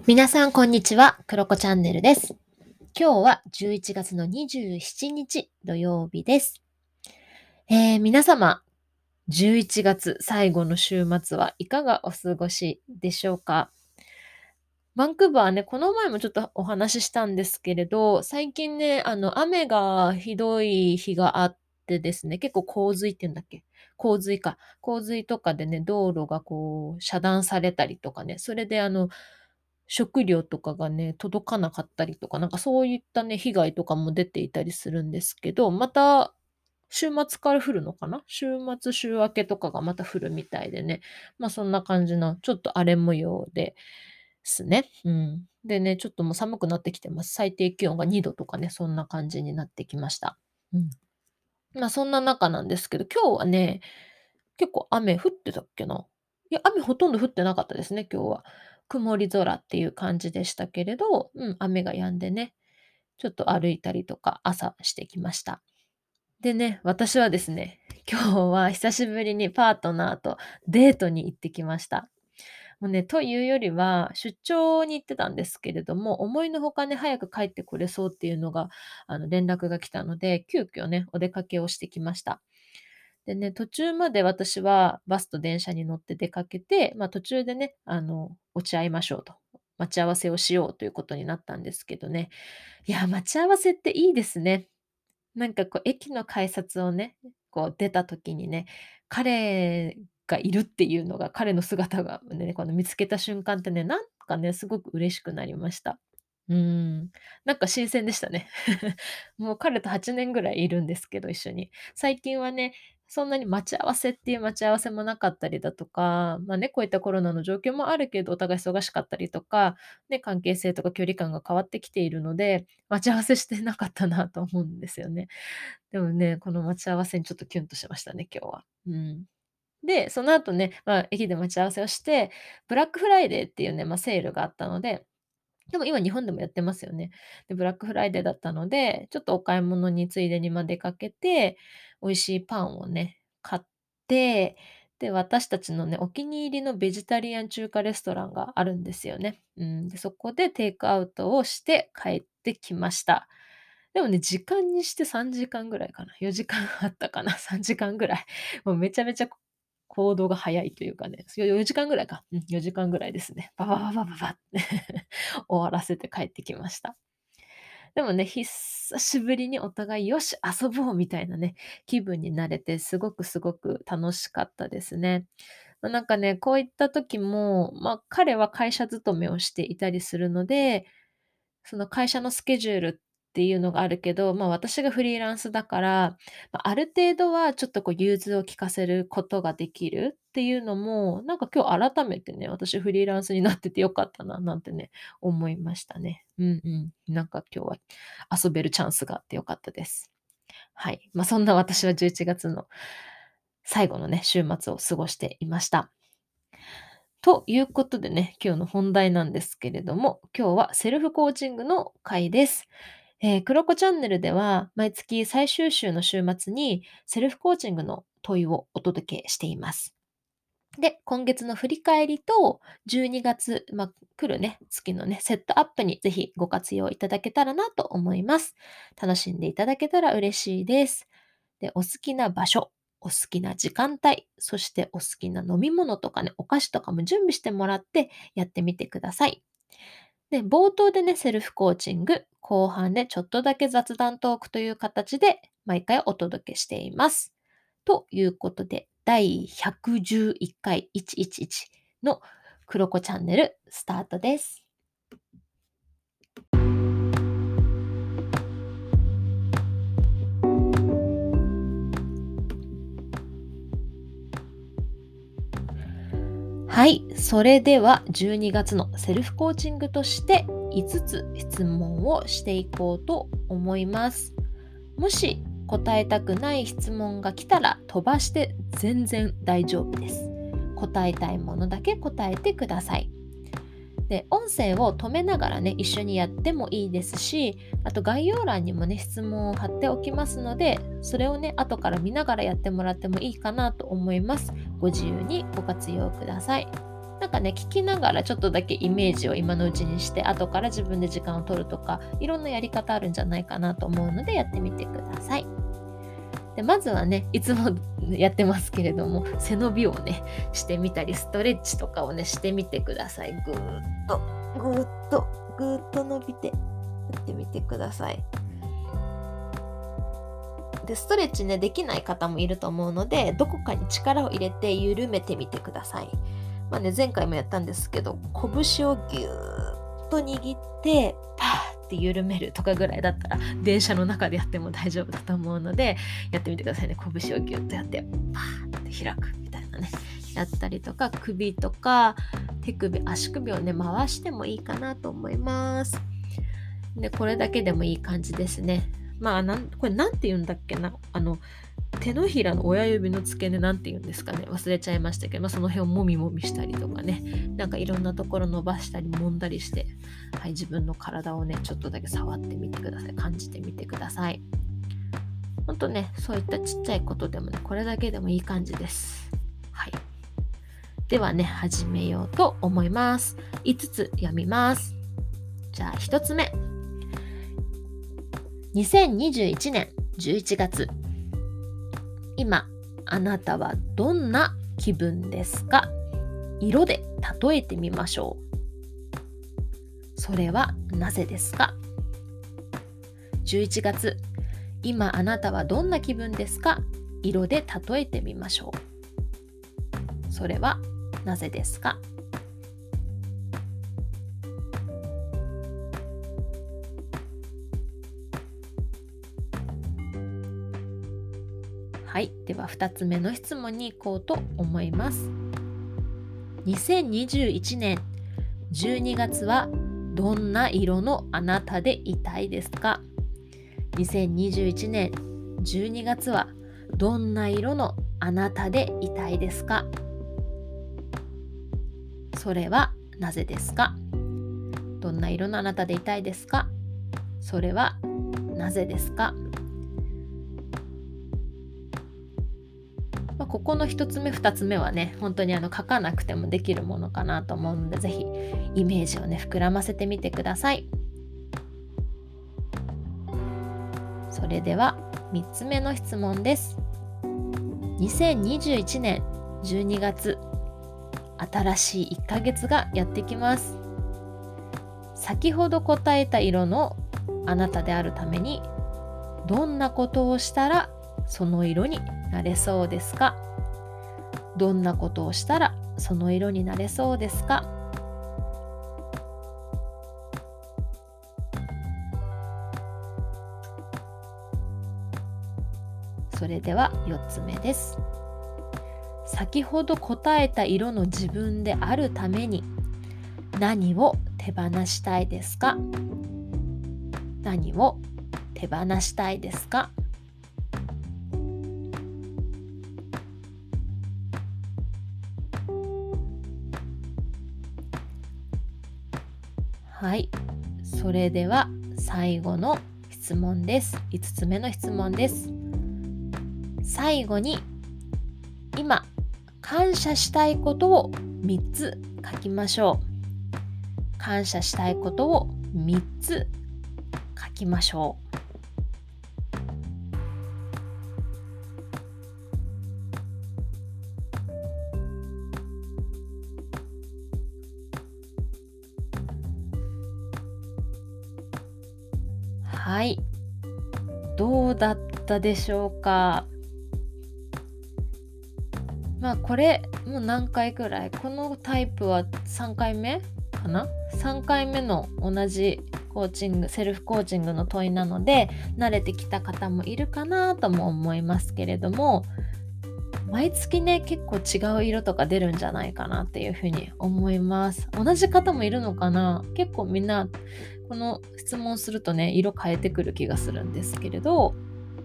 皆さん、こんにちは。クロコチャンネルです。今日は11月の27日土曜日です。えー、皆様、11月最後の週末はいかがお過ごしでしょうか？バンクーバーね、この前もちょっとお話ししたんですけれど、最近ね、あの、雨がひどい日があってですね、結構洪水って言うんだっけ？洪水か。洪水とかでね、道路がこう、遮断されたりとかね、それであの、食料とかがね、届かなかったりとか、なんかそういったね、被害とかも出ていたりするんですけど、また、週末から降るのかな？週末、週明けとかがまた降るみたいでね。まあそんな感じの、ちょっと荒れ模様ですね。うん。でね、ちょっともう寒くなってきてます。最低気温が2度とかね、そんな感じになってきました。うん。まあそんな中なんですけど、今日はね、結構雨降ってたっけな？いや、雨ほとんど降ってなかったですね、今日は。曇り空っていう感じでしたけれど、うん、雨が止んでね、ちょっと歩いたりとか朝してきました。でね、私はですね、今日は久しぶりにパートナーとデートに行ってきました。もうね、というよりは、出張に行ってたんですけれども、思いのほかね、早く帰ってこれそうっていうのが、あの、連絡が来たので、急遽ね、お出かけをしてきました。でね、途中まで私はバスと電車に乗って出かけて、まあ途中でね、あの、落ち合いましょうと。待ち合わせをしようということになったんですけどね。いや、待ち合わせっていいですね。なんかこう、駅の改札をね、こう出た時にね、彼がいるっていうのが、彼の姿がね、この見つけた瞬間ってね、なんかね、すごく嬉しくなりました。うん。なんか新鮮でしたね。もう彼と8年ぐらいいるんですけど、一緒に。最近はね、そんなに待ち合わせっていう待ち合わせもなかったりだとか、まあね、こういったコロナの状況もあるけど、お互い忙しかったりとか、ね、関係性とか距離感が変わってきているので、待ち合わせしてなかったなと思うんですよね。でもね、この待ち合わせにちょっとキュンとしましたね、今日は。うん。で、その後ね、まあ、駅で待ち合わせをして、ブラックフライデーっていうね、まあ、セールがあったので、でも今日本でもやってますよね。で、ブラックフライデーだったので、ちょっとお買い物についでにま出かけて、美味しいパンをね、買って、で、私たちのね、お気に入りのベジタリアン中華レストランがあるんですよね。うん。で、そこでテイクアウトをして帰ってきました。でもね、時間にして3時間ぐらいかな。4時間あったかな。3時間ぐらい。もうめちゃめちゃ行動が早いというかね、4時間ぐらいか。うん、4時間ぐらいですね。ババババババって終わらせて帰ってきました。でもね、久しぶりにお互いよし、遊ぼうみたいなね、気分になれて、すごくすごく楽しかったですね。なんかね、こういった時も、まあ、彼は会社勤めをしていたりするので、その会社のスケジュールっていうのがあるけど、まあ、私がフリーランスだから、ま、ある程度はちょっとこう融通を利かせることができるっていうのも、なんか今日改めてね、私フリーランスになってて良かったななんてね、思いましたね。うんうん。なんか今日は遊べるチャンスがあって良かったです。はい。ま、そんな私は11月の最後のね、週末を過ごしていました。ということでね、今日の本題なんですけれども、今日はセルフコーチングの回です。ええ、クロコチャンネルでは、毎月最終週の週末にセルフコーチングの問いをお届けしています。で、今月の振り返りと、12月、ま、来るね、月のね、セットアップにぜひご活用いただけたらなと思います。楽しんでいただけたら嬉しいです。で、お好きな場所、お好きな時間帯、そしてお好きな飲み物とかね、お菓子とかも準備してもらってやってみてください。で、冒頭でね、セルフコーチング、後半でちょっとだけ雑談トークという形で毎回お届けしています。ということで、第111回111の黒子チャンネルスタートです。はい。それでは12月のセルフコーチングとして5つ質問をしていこうと思います。もし答えたくない質問が来たら飛ばして全然大丈夫です。答えたいものだけ答えてください。で、音声を止めながらね、一緒にやってもいいですし、あと概要欄にもね、質問を貼っておきますので、それをね、後から見ながらやってもらってもいいかなと思います。ご自由にご活用ください。なんかね聞きながらちょっとだけイメージを今のうちにして後から自分で時間を取るとかいろんなやり方あるんじゃないかなと思うのでやってみてください。でまずはねいつもやってますけれども背伸びをねしてみたりストレッチとかをねしてみてください。ぐーっとぐーっとぐーっと伸びてやってみてください。でストレッチねできない方もいると思うのでどこかに力を入れて緩めてみてください。まあね前回もやったんですけど拳をぎゅーっと握ってパーって緩めるとかぐらいだったら電車の中でやっても大丈夫だと思うのでやってみてくださいね。拳をギュッとやってパーって開くみたいなね。やったりとか首とか手首足首をね回してもいいかなと思います。でこれだけでもいい感じですね。まあなんこれ何て言うんだっけな？あの手のひらの親指の付け根なんて言うんですかね。忘れちゃいましたけど、まあ、その辺をもみもみしたりとかね。なんかいろんなところ伸ばしたり揉んだりして、はい、自分の体をねちょっとだけ触ってみてください。感じてみてください。ほんとねそういったちっちゃいことでもねこれだけでもいい感じです。はい。ではね始めようと思います。5つ読みます。じゃあ1つ目。2021年11月。今あなたはどんな気分ですか？色で例えてみましょう。それはなぜですか？11月今あなたはどんな気分ですか？色で例えてみましょう。それはなぜですか？はい。では2つ目の質問に行こうと思います。2021年12月はどんな色のあなたでいたいですか ?2021 年12月はどんな色のあなたでいたいですか？それはなぜですか？どんな色のあなたでいたいですか？それはなぜですか？ここの1つ目2つ目はね本当にあの書かなくてもできるものかなと思うので是非イメージをね膨らませてみてください。それでは3つ目の質問です。2021年12月新しい1ヶ月がやってきます。先ほど答えた色のあなたであるためにどんなことをしたらその色になれそうですか？どんなことをしたらその色になれそうですか？それでは4つ目です。先ほど答えた色の自分であるために何を手放したいですか？何を手放したいですか？はい。それでは最後の質問です。5つ目の質問です。最後に今感謝したいことを3つ書きましょう。感謝したいことを3つ書きましょう。ったでしょうか？まあこれもう何回くらい？このタイプは3回目かな ?3 回目の同じコーチングセルフコーチングの問いなので慣れてきた方もいるかなとも思いますけれども毎月ね結構違う色とか出るんじゃないかなっていうふうに思います。同じ方もいるのかな？結構みんなこの質問するとね色変えてくる気がするんですけれど、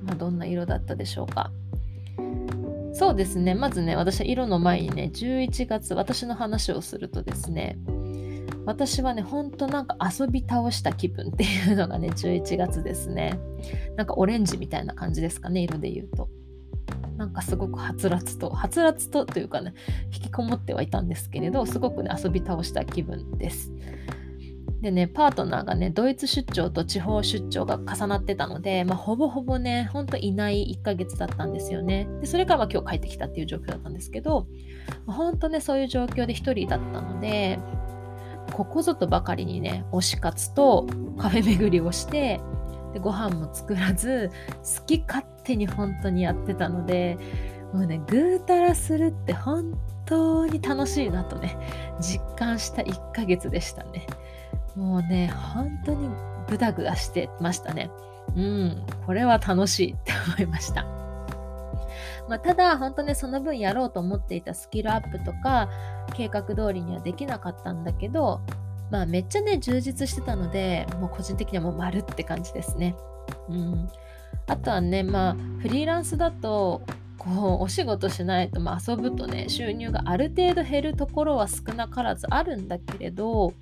まあ、どんな色だったでしょうか。そうですね。まずね私は色の前にね11月私の話をするとですね私はねほんとなんか遊び倒した気分っていうのがね11月ですね。なんかオレンジみたいな感じですかね色で言うと。なんかすごくはつらつとはつらつとというかね引きこもってはいたんですけれどすごくね遊び倒した気分です。でねパートナーがねドイツ出張と地方出張が重なってたので、まあ、ほぼほぼねほんといない1ヶ月だったんですよね。でそれからまあ今日帰ってきたっていう状況だったんですけど、まあ、ほんとねそういう状況で1人だったのでここぞとばかりにね推し活とカフェ巡りをしてでご飯も作らず好き勝手に本当にやってたのでもうねぐうたらするって本当に楽しいなとね実感した1ヶ月でしたね。もうね本当にグダグダしてましたね。うんこれは楽しいって思いました。まあ、ただ本当ねその分やろうと思っていたスキルアップとか計画通りにはできなかったんだけどまあめっちゃね充実してたのでもう個人的にはもう丸って感じですね。うん、あとはねまあフリーランスだとこうお仕事しないと、まあ、遊ぶとね収入がある程度減るところは少なからずあるんだけれど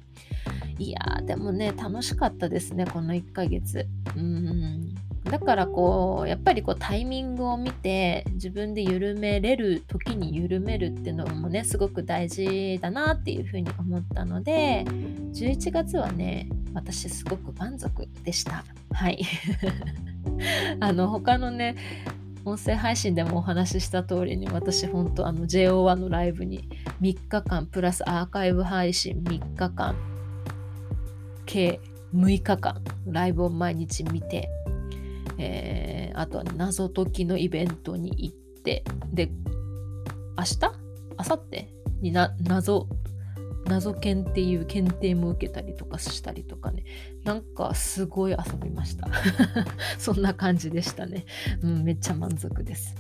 いやーでもね楽しかったですねこの1ヶ月。うん。だからこうやっぱりこうタイミングを見て自分で緩めれる時に緩めるっていうのもねすごく大事だなっていうふうに思ったので11月はね私すごく満足でした。はい。あの他のね音声配信でもお話しした通りに私本当あの JO1 のライブに3日間プラスアーカイブ配信3日間計6日間ライブを毎日見てえー、あとは謎解きのイベントに行って、で、明日？明後日？にな謎、謎検っていう検定も受けたりとかしたりとかね、なんかすごい遊びました。そんな感じでしたね。うん、めっちゃ満足です。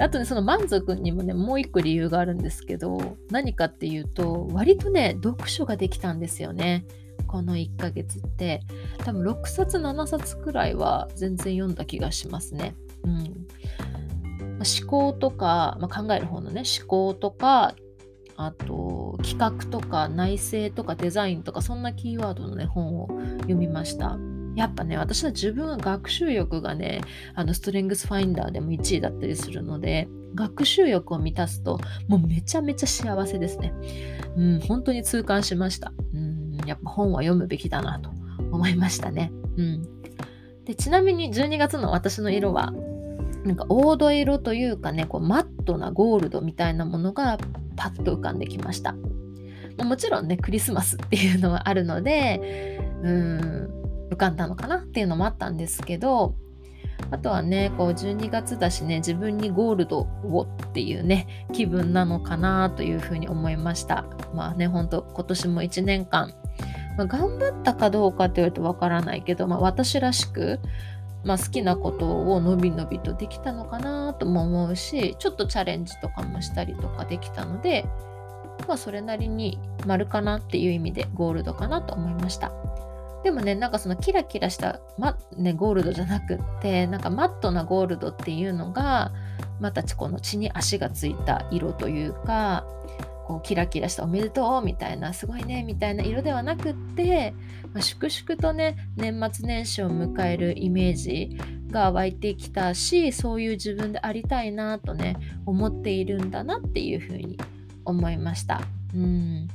あとね、その満足にもね、もう一個理由があるんですけど、何かっていうと、割とね、読書ができたんですよね。この1ヶ月って多分6冊7冊くらいは全然読んだ気がしますね。うん、思考とか、まあ、考える方のね思考とかあと企画とか内政とかデザインとかそんなキーワードのね本を読みました。やっぱね私は自分は学習欲がねあのストレングスファインダーでも1位だったりするので学習欲を満たすともうめちゃめちゃ幸せですね。うん、本当に痛感しました。うんやっぱ本は読むべきだなと思いましたね。うん。で、ちなみに12月の私の色は、なんか黄土色というかね、こうマットなゴールドみたいなものがパッと浮かんできました。もちろんね、クリスマスっていうのはあるので、うん、浮かんだのかなっていうのもあったんですけど、あとはね、こう12月だしね、自分にゴールドをっていうね、気分なのかなというふうに思いました。まあね、ほんと今年も1年間まあ、頑張ったかどうかって言われるとわからないけど、まあ、私らしく、まあ、好きなことをのびのびとできたのかなとも思うしちょっとチャレンジとかもしたりとかできたので、まあ、それなりに丸かなっていう意味でゴールドかなと思いました。でもね、なんかそのキラキラした、まね、ゴールドじゃなくって、なんかマットなゴールドっていうのが、またこの血に足がついた色というか、こうキラキラしたおめでとうみたいなすごいねみたいな色ではなくって、まあ、粛々とね年末年始を迎えるイメージが湧いてきたしそういう自分でありたいなとね思っているんだなっていうふうに思いました。うん。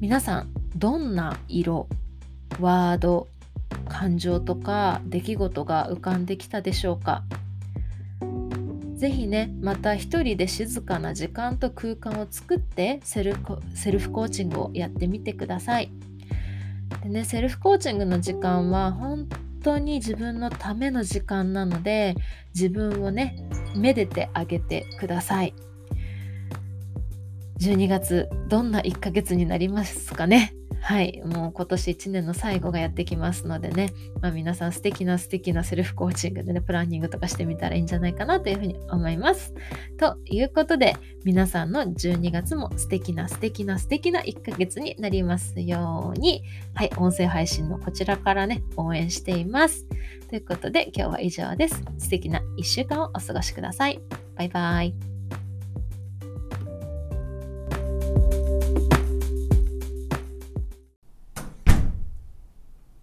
皆さんどんな色ワード感情とか出来事が浮かんできたでしょうか？ぜひねまた一人で静かな時間と空間を作ってセルフコーチングをやってみてください。でねセルフコーチングの時間は本当に自分のための時間なので自分をねめでてあげてください。12月どんな1ヶ月になりますかね？はい、もう今年1年の最後がやってきますのでね、まあ、皆さん素敵な素敵なセルフコーチングでね、プランニングとかしてみたらいいんじゃないかなというふうに思います。ということで、皆さんの12月も素敵な素敵な素敵な1ヶ月になりますように、はい、音声配信のこちらからね、応援しています。ということで、今日は以上です。素敵な1週間をお過ごしください。バイバイ。